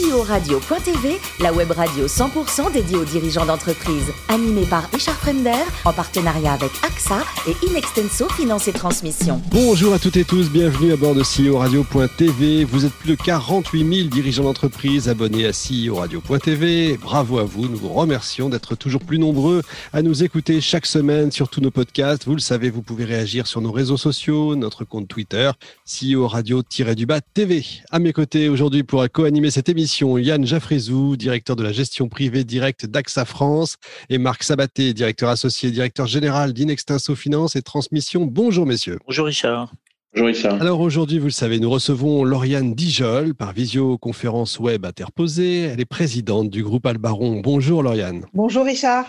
CEO-radio.tv, la web radio 100% dédiée aux dirigeants d'entreprise. Animée par Richard Fremder, en partenariat avec AXA et Inextenso Finance et Transmission. Bonjour à toutes et tous, bienvenue à bord de CEO Radio.tv. Vous êtes plus de 48 000 dirigeants d'entreprise abonnés à CEO Radio.tv. Bravo à vous, nous vous remercions d'être toujours plus nombreux à nous écouter chaque semaine sur tous nos podcasts. Vous le savez, vous pouvez réagir sur nos réseaux sociaux, notre compte Twitter, CEO Radio-du-Bas TV. À mes côtés aujourd'hui pour co-animer cette émission, Yann Jaffrezou, directeur de la gestion privée directe d'AXA France, et Marc Sabaté, directeur associé, directeur général d'Inextinso Finance et Transmission. Bonjour messieurs. Bonjour Richard. Bonjour Richard. Alors aujourd'hui, vous le savez, nous recevons Lauriane Dijol par visioconférence web interposée. Elle est présidente du groupe Albaron. Bonjour Lauriane. Bonjour Richard.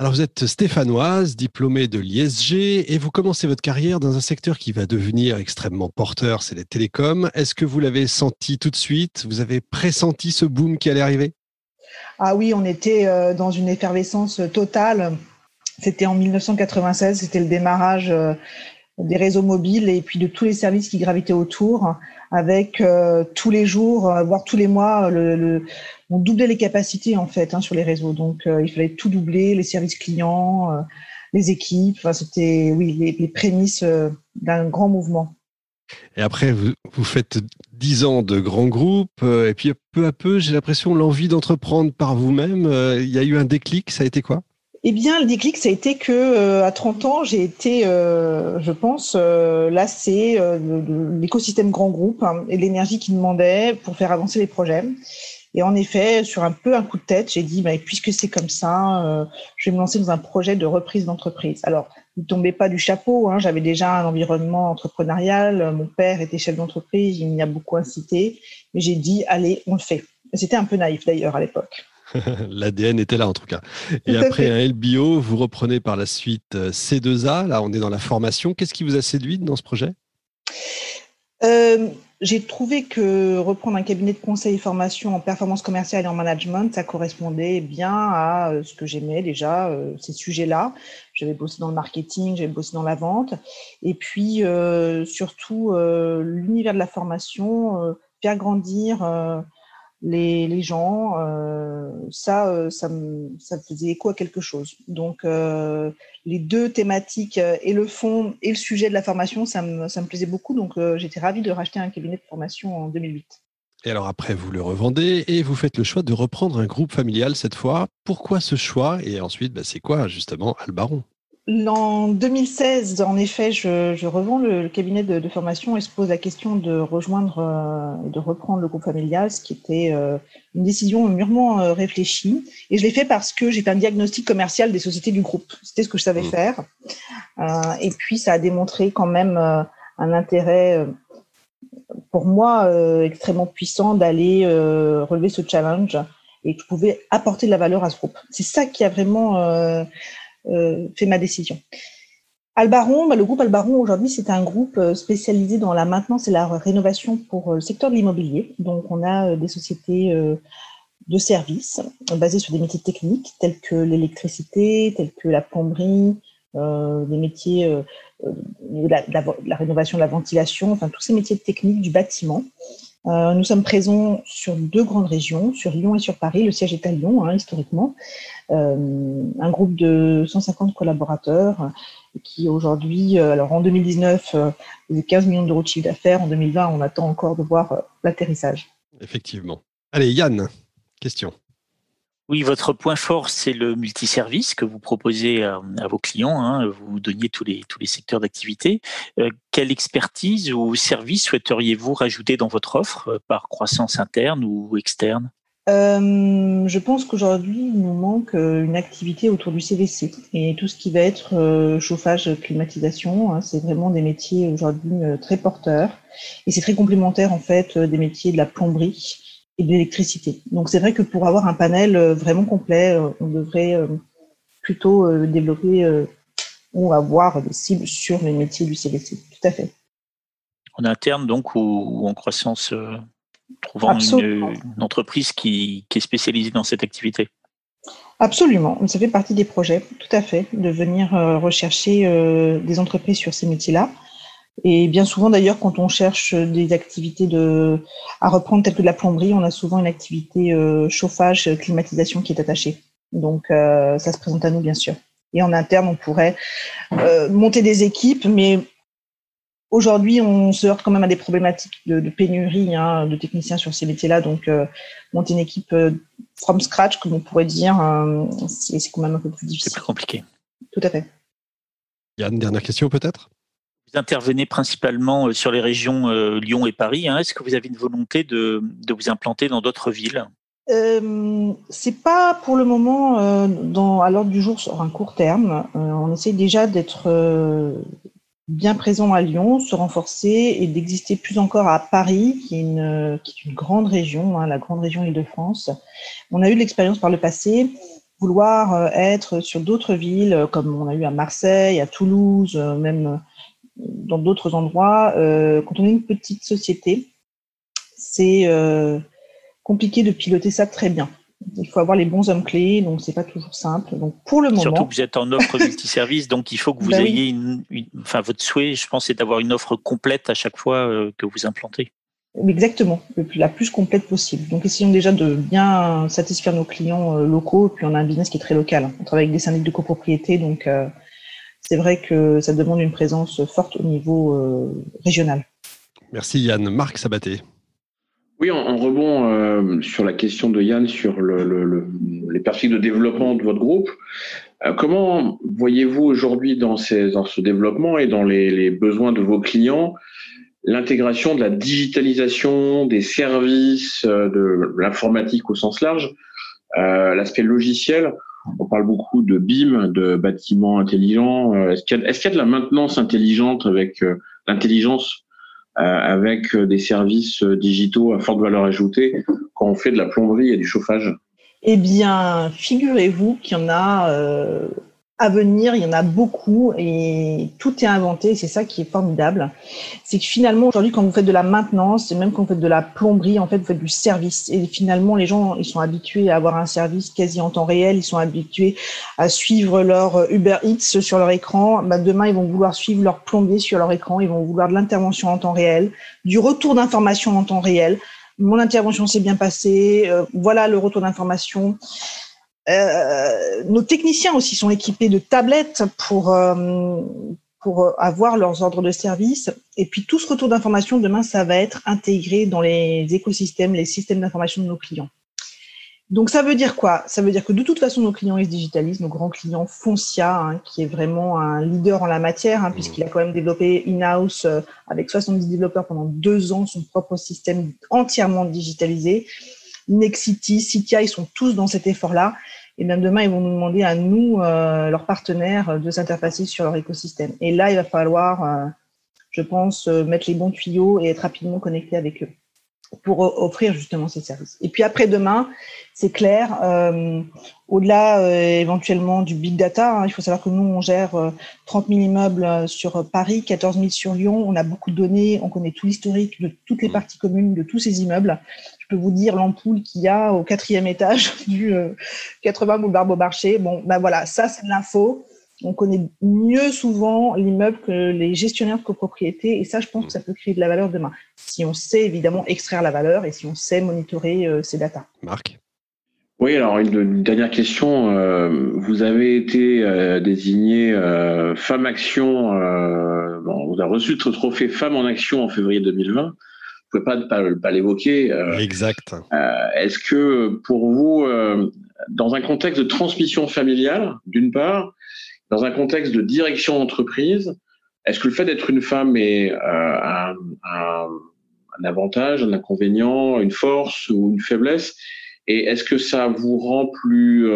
Alors vous êtes stéphanoise, diplômée de l'ISG et vous commencez votre carrière dans un secteur qui va devenir extrêmement porteur, c'est les télécoms. Est-ce que vous l'avez senti tout de suite? Vous avez pressenti ce boom qui allait arriver? Ah oui, on était euh, dans une effervescence totale. C'était en 1996, c'était le démarrage euh, des réseaux mobiles et puis de tous les services qui gravitaient autour, avec euh, tous les jours, voire tous les mois, le, on doublait les capacités en fait hein, sur les réseaux. Donc euh, il fallait tout doubler, les services clients, euh, les équipes. Enfin, c'était oui les, prémices euh, d'un grand mouvement. Et après, vous, vous faites dix ans de grands groupes, et puis peu à peu, j'ai l'impression l'envie d'entreprendre par vous-même. Il y a eu un déclic. Ça a été quoi? Eh bien, le déclic, ça a été que à 30 ans, j'ai été, je pense, lassée de, l'écosystème grand groupe hein, et l'énergie qu'il demandait pour faire avancer les projets. Et en effet, sur un peu un coup de tête, j'ai dit, bah, puisque c'est comme ça, euh, je vais me lancer dans un projet de reprise d'entreprise. Alors, ne tombait pas du chapeau. Hein, J'avais déjà un environnement entrepreneurial. Mon père était chef d'entreprise, il m'y a beaucoup incité. Mais j'ai dit, allez, on le fait. C'était un peu naïf d'ailleurs à l'époque. L'ADN était là en tout cas. Et après un LBO, vous reprenez par la suite euh, C2A. Là, on est dans la formation. Qu'est-ce qui vous a séduit dans ce projet? Euh, j'ai trouvé que reprendre un cabinet de conseil et formation en performance commerciale et en management, ça correspondait bien à euh, ce que j'aimais déjà, ces sujets-là. J'avais bossé dans le marketing, j'avais bossé dans la vente. Et puis, euh, surtout, l'univers de la formation, faire grandir les, gens, euh, ça, euh, ça, me, ça faisait écho à quelque chose. Donc, euh, les deux thématiques et le fond et le sujet de la formation, ça me, ça me plaisait beaucoup. Donc, j'étais ravie de racheter un cabinet de formation en 2008. Et alors après, vous le revendez et vous faites le choix de reprendre un groupe familial cette fois. Pourquoi ce choix? Et ensuite, bah, c'est quoi justement Albaron? En 2016, en effet, je, revends le, cabinet de, formation et se pose la question de rejoindre euh, et de reprendre le groupe familial, ce qui était euh, une décision mûrement euh, réfléchie. Et je l'ai fait parce que j'ai fait un diagnostic commercial des sociétés du groupe. C'était ce que je savais mmh. faire. et puis, ça a démontré quand même un intérêt pour moi extrêmement puissant d'aller relever ce challenge et que je pouvais apporter de la valeur à ce groupe. C'est ça qui a vraiment fait ma décision. Albaron, bah, le groupe Albaron aujourd'hui, c'est un groupe euh, spécialisé dans la maintenance et la rénovation pour euh, le secteur de l'immobilier. Donc, on a des sociétés de services basées sur des métiers techniques tels que l'électricité, tels que la plomberie, euh, des métiers de, la, rénovation de la ventilation, enfin tous ces métiers techniques du bâtiment. Euh, nous sommes présents sur deux grandes régions, sur Lyon et sur Paris. Le siège est à Lyon, hein, historiquement. Euh, un groupe de 150 collaborateurs qui aujourd'hui, euh, alors en 2019, faisait 15 millions d'euros de chiffre d'affaires. En 2020, on attend encore de voir l'atterrissage. Effectivement. Allez, Yann, question. Oui, votre point fort, c'est le multiservice que vous proposez à, vos clients. Hein. Vous donniez tous les, tous les secteurs d'activité. Euh, quelle expertise ou service souhaiteriez-vous rajouter dans votre offre euh, par croissance interne ou externe? Euh, je pense qu'aujourd'hui, il nous manque une activité autour du CVC et tout ce qui va être chauffage, climatisation. Hein, c'est vraiment des métiers aujourd'hui très porteurs et c'est très complémentaire en fait des métiers de la plomberie et de l'électricité. Donc c'est vrai que pour avoir un panel euh, vraiment complet, euh, on devrait euh, plutôt développer ou avoir des cibles sur les métiers du CVC. Tout à fait. En interne donc ou, en croissance, trouvant une, entreprise qui, qui, est spécialisée dans cette activité? Absolument, ça fait partie des projets, tout à fait, de venir rechercher des entreprises sur ces métiers-là. Et bien souvent, d'ailleurs, quand on cherche des activités de, à reprendre, telles que de la plomberie, on a souvent une activité euh, chauffage, climatisation qui est attachée. Donc, euh, ça se présente à nous, bien sûr. Et en interne, on pourrait euh, monter des équipes, mais aujourd'hui, on se heurte quand même à des problématiques de, pénurie hein, de techniciens sur ces métiers-là. Donc, monter une équipe from scratch, comme on pourrait dire, c'est quand même un peu plus difficile. C'est plus compliqué. Tout à fait. Yann, dernière question peut-être? Vous intervenez principalement euh, sur les régions euh, Lyon et Paris. Hein. Est-ce que vous avez une volonté de, vous implanter dans d'autres villes? Euh, c'est pas pour le moment euh, à l'ordre du jour sur un court terme. on essaie déjà d'être bien présent à Lyon, se renforcer et d'exister plus encore à Paris, qui est une, qui est une grande région, hein, la grande région Île-de-France. On a eu de l'expérience par le passé, vouloir être sur d'autres villes, comme on a eu à Marseille, à Toulouse, même dans d'autres endroits, euh, quand on est une petite société, c'est euh, compliqué de piloter ça très bien. Il faut avoir les bons hommes clés, donc c'est pas toujours simple. Donc pour le moment, surtout que vous êtes en offre multiservice, donc il faut que vous ben ayez une, enfin votre souhait, je pense, c'est d'avoir une offre complète à chaque fois euh, que vous implantez. Exactement, la plus complète possible. Donc essayons déjà de bien satisfaire nos clients locaux. Puis on a un business qui est très local. On travaille avec des syndics de copropriété, donc c'est vrai que ça demande une présence forte au niveau euh, régional. Merci Yann. Marc Sabaté. Oui, en, rebond euh, sur la question de Yann sur les perspectives de développement de votre groupe, euh, comment voyez-vous aujourd'hui dans, ce développement et dans les, besoins de vos clients l'intégration de la digitalisation des services, de l'informatique au sens large, l'aspect logiciel on parle beaucoup de BIM, de bâtiments intelligents. Euh, est-ce qu'il y, a de la maintenance intelligente avec euh, l'intelligence, euh, avec des services digitaux à forte valeur ajoutée quand on fait de la plomberie et du chauffage? Eh bien, figurez-vous qu'il y en a à venir, il y en a beaucoup et tout est inventé. C'est ça qui est formidable. C'est que finalement, aujourd'hui, quand vous faites de la maintenance et même quand vous faites de la plomberie, en fait, vous faites du service. Et finalement, les gens, ils sont habitués à avoir un service quasi en temps réel. Ils sont habitués à suivre leur Uber Eats sur leur écran. Bah, demain, ils vont vouloir suivre leur plombier sur leur écran. Ils vont vouloir de l'intervention en temps réel, du retour d'information en temps réel. Mon intervention s'est bien passée. Euh, voilà le retour d'information. Euh, nos techniciens aussi sont équipés de tablettes pour, euh, pour avoir leurs ordres de service. Et puis tout ce retour d'information, demain, ça va être intégré dans les écosystèmes, les systèmes d'information de nos clients. Donc ça veut dire quoi? Ça veut dire que de toute façon, nos clients, ils se digitalisent. Nos grands clients, Foncia, hein, qui est vraiment un leader en la matière, hein, puisqu'il a quand même développé in-house euh, avec 70 développeurs pendant deux ans son propre système entièrement digitalisé. Nexity, Citia, ils sont tous dans cet effort-là. Et même demain, ils vont nous demander à nous, euh, leurs partenaires, de s'interfacer sur leur écosystème. Et là, il va falloir, euh, je pense, euh, mettre les bons tuyaux et être rapidement connecté avec eux pour offrir justement ces services. Et puis après demain, c'est clair, au-delà éventuellement du big data, hein, il faut savoir que nous, on gère 30 000 immeubles sur Paris, 14 000 sur Lyon, on a beaucoup de données, on connaît tout l'historique de toutes les mmh. parties communes de tous ces immeubles peux vous dire l'ampoule qu'il y a au quatrième étage du 80 euh, boulevard Beaumarchais. Bon, ben voilà, ça c'est de l'info. On connaît mieux souvent l'immeuble que les gestionnaires de copropriété et ça, je pense que ça peut créer de la valeur demain. Si on sait évidemment extraire la valeur et si on sait monitorer euh, ces datas. Marc? Oui, alors une, dernière question. Euh, vous avez été désigné Femme Action, bon, vous avez reçu le trophée Femme en Action en février 2020 pouvez pas ne pas, l'évoquer. Euh, exact. Euh, est-ce que pour vous, euh, dans un contexte de transmission familiale, d'une part, dans un contexte de direction d'entreprise, est-ce que le fait d'être une femme est un, un, avantage, un inconvénient, une force ou une faiblesse? Et est-ce que ça vous rend plus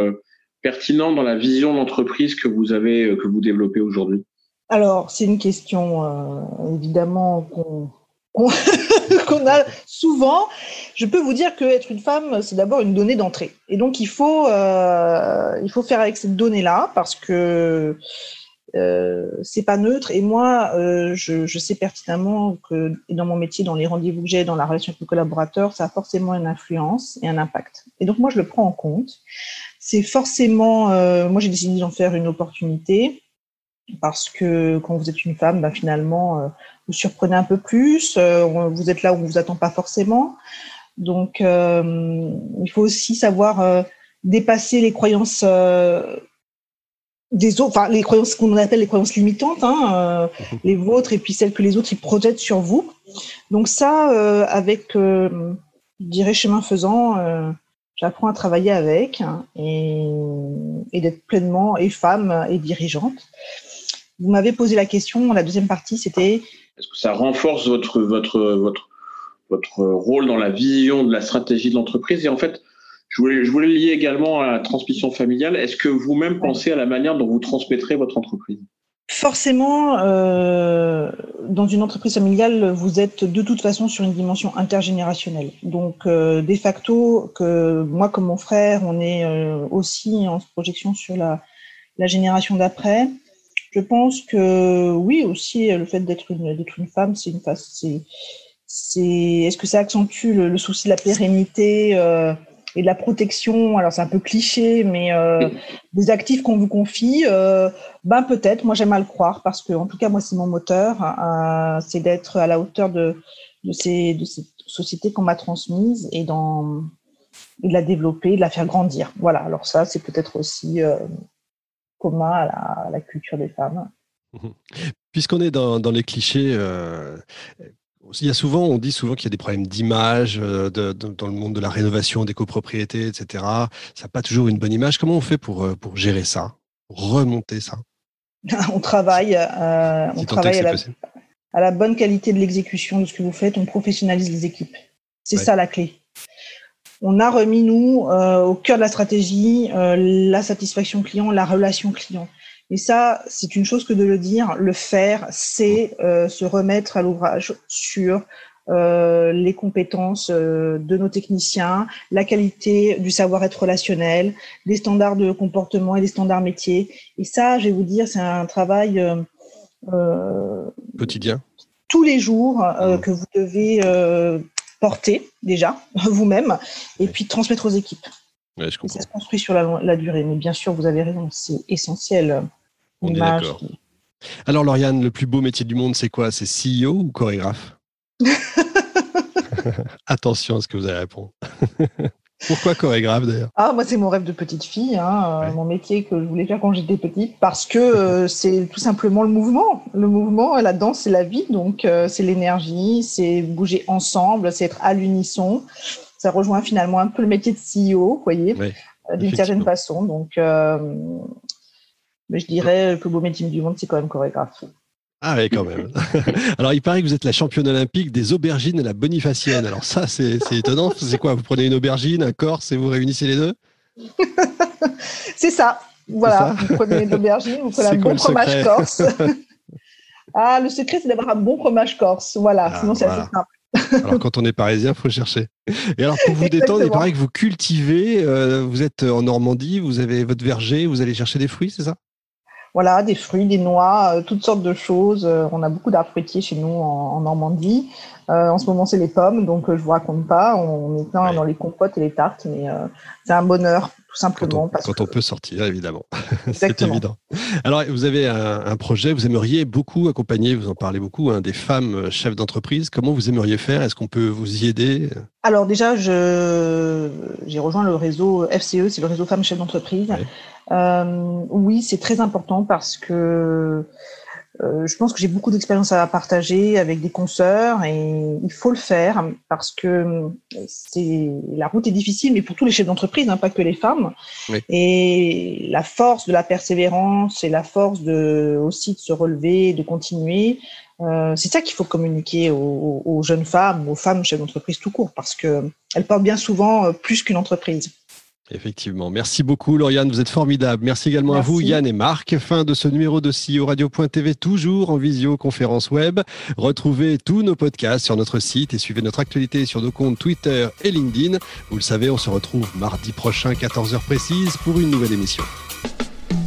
pertinent dans la vision d'entreprise que vous avez, que vous développez aujourd'hui? Alors, c'est une question évidemment qu'on qu'on a souvent. Je peux vous dire qu'être une femme, c'est d'abord une donnée d'entrée. Et donc, il faut, euh, faire avec cette donnée-là parce que euh, c'est pas neutre. Et moi, euh, je, sais pertinemment que dans mon métier, dans les rendez-vous que j'ai, dans la relation avec le collaborateur, ça a forcément une influence et un impact. Et donc, moi, je le prends en compte. C'est forcément, moi, j'ai décidé d'en faire une opportunité. Parce que quand vous êtes une femme, ben, finalement, vous surprenez un peu plus, vous êtes là où on vous attend pas forcément. Donc, il faut aussi savoir dépasser les croyances des autres, enfin les croyances qu'on appelle les croyances limitantes, hein, les vôtres et puis celles que les autres ils projettent sur vous. Donc ça, avec, je dirais chemin faisant, j'apprends à travailler avec hein, et, et d'être pleinement et femme et dirigeante. Vous m'avez posé la question, la deuxième partie, c'était. Est-ce que ça renforce votre, votre, votre, votre rôle dans la vision de la stratégie de l'entreprise? Et en fait, je voulais, je voulais lier également à la transmission familiale. Est-ce que vous-même pensez à la manière dont vous transmettrez votre entreprise? Forcément, euh, dans une entreprise familiale, vous êtes de toute façon sur une dimension intergénérationnelle. Donc, euh, de facto, que moi comme mon frère, on est euh, aussi en projection sur la, la génération d'après. Je pense que oui, aussi le fait d'être une, d'être une femme, c'est une c'est, c'est, est-ce que ça accentue le, le, souci de la pérennité euh, et de la protection, alors c'est un peu cliché, mais euh, des actifs qu'on vous confie, euh, ben peut-être, moi j'aime à le croire, parce que en tout cas moi c'est mon moteur, euh, c'est d'être à la hauteur de, de, ces, de ces sociétés qu'on m'a transmises et, dans, et de la développer, de la faire grandir. Voilà, alors ça c'est peut-être aussi euh, commun à la, à la, culture des femmes. Puisqu'on est dans, dans, les clichés, euh, il y a souvent, on dit souvent qu'il y a des problèmes d'image euh, de, de, dans le monde de la rénovation, des copropriétés, etc. Ça n'a pas toujours une bonne image. Comment on fait pour, euh, pour gérer ça, pour remonter ça? On travaille, euh, on travaille à la, à la, bonne qualité de l'exécution de ce que vous faites. On professionnalise les équipes. C'est ouais. ça la clé. On a remis, nous, euh, au cœur de la stratégie, euh, la satisfaction client, la relation client. Et ça, c'est une chose que de le dire. Le faire, c'est euh, se remettre à l'ouvrage sur les compétences de nos techniciens, la qualité du savoir-être relationnel, des standards de comportement et des standards métiers. Et ça, je vais vous dire, c'est un travail quotidien. Tous les jours mmh. que vous devez porter déjà vous-même et puis transmettre aux équipes. Ouais, je comprends. ça se construit sur la, la, durée. Mais bien sûr, vous avez raison, c'est essentiel. On est d'accord. Alors, Lauriane, le plus beau métier du monde, c'est quoi? C'est CEO ou chorégraphe? Attention à ce que vous allez répondre. Pourquoi chorégraphe d'ailleurs Ah, moi, c'est mon rêve de petite fille, hein, ouais. mon métier que je voulais faire quand j'étais petite, parce que euh, c'est tout simplement le mouvement. Le mouvement, la danse, c'est la vie, donc euh, c'est l'énergie, c'est bouger ensemble, c'est être à l'unisson ça rejoint finalement un peu le métier de CEO, vous voyez, d'une certaine façon. Donc, euh, mais je dirais le plus beau métier du monde, c'est quand même chorégraphe. Ah oui, quand même. Alors, il paraît que vous êtes la championne olympique des aubergines et la bonifacienne. Alors ça, c'est étonnant. C'est quoi Vous prenez une aubergine, un corse et vous réunissez les deux? C'est ça. Voilà, ça vous prenez une aubergine, vous prenez un bon fromage corse. ah, le secret, c'est d'avoir un bon fromage corse. Voilà, ah, sinon c'est voilà. assez simple. Alors quand on est parisien, il faut chercher. Et alors pour vous détendre, il paraît que vous cultivez, euh, vous êtes en Normandie, vous avez votre verger, vous allez chercher des fruits, c'est ça? Voilà, des fruits, des noix, euh, toutes sortes de choses. Euh, on a beaucoup d'arbres fruitiers chez nous en, en Normandie. Euh, en ce moment, c'est les pommes, donc je vous raconte pas. On est plein ouais. dans les compotes et les tartes, mais c'est un bonheur tout simplement. Quand on, parce quand que... on peut sortir, évidemment. c'est évident. Alors, vous avez un, un, projet, vous aimeriez beaucoup accompagner, vous en parlez beaucoup, hein, des femmes chefs d'entreprise. Comment vous aimeriez faire? Est-ce qu'on peut vous y aider? Alors déjà, j'ai rejoint le réseau FCE, c'est le réseau femmes chefs d'entreprise. Ouais. Euh, oui, c'est très important parce que euh, je pense que j'ai beaucoup d'expérience à partager avec des consoeurs et il faut le faire parce que c'est la route est difficile, mais pour tous les chefs d'entreprise, hein, pas que les femmes. Oui. Et la force de la persévérance et la force de aussi de se relever, de continuer. Euh, c'est ça qu'il faut communiquer aux, aux, jeunes femmes, aux femmes chefs d'entreprise tout court, parce que elles portent bien souvent plus qu'une entreprise. Effectivement. Merci beaucoup, Lauriane. Vous êtes formidable. Merci également Merci. à vous, Yann et Marc. Fin de ce numéro de CEO Radio.tv, toujours en visioconférence web. Retrouvez tous nos podcasts sur notre site et suivez notre actualité sur nos comptes Twitter et LinkedIn. Vous le savez, on se retrouve mardi prochain, 14h précise, pour une nouvelle émission.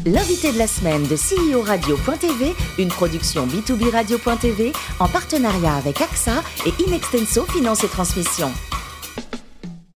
L'invité de la semaine de CEO Radio.tv, une production B2B Radio.tv en partenariat avec AXA et Inextenso Finance et Transmission.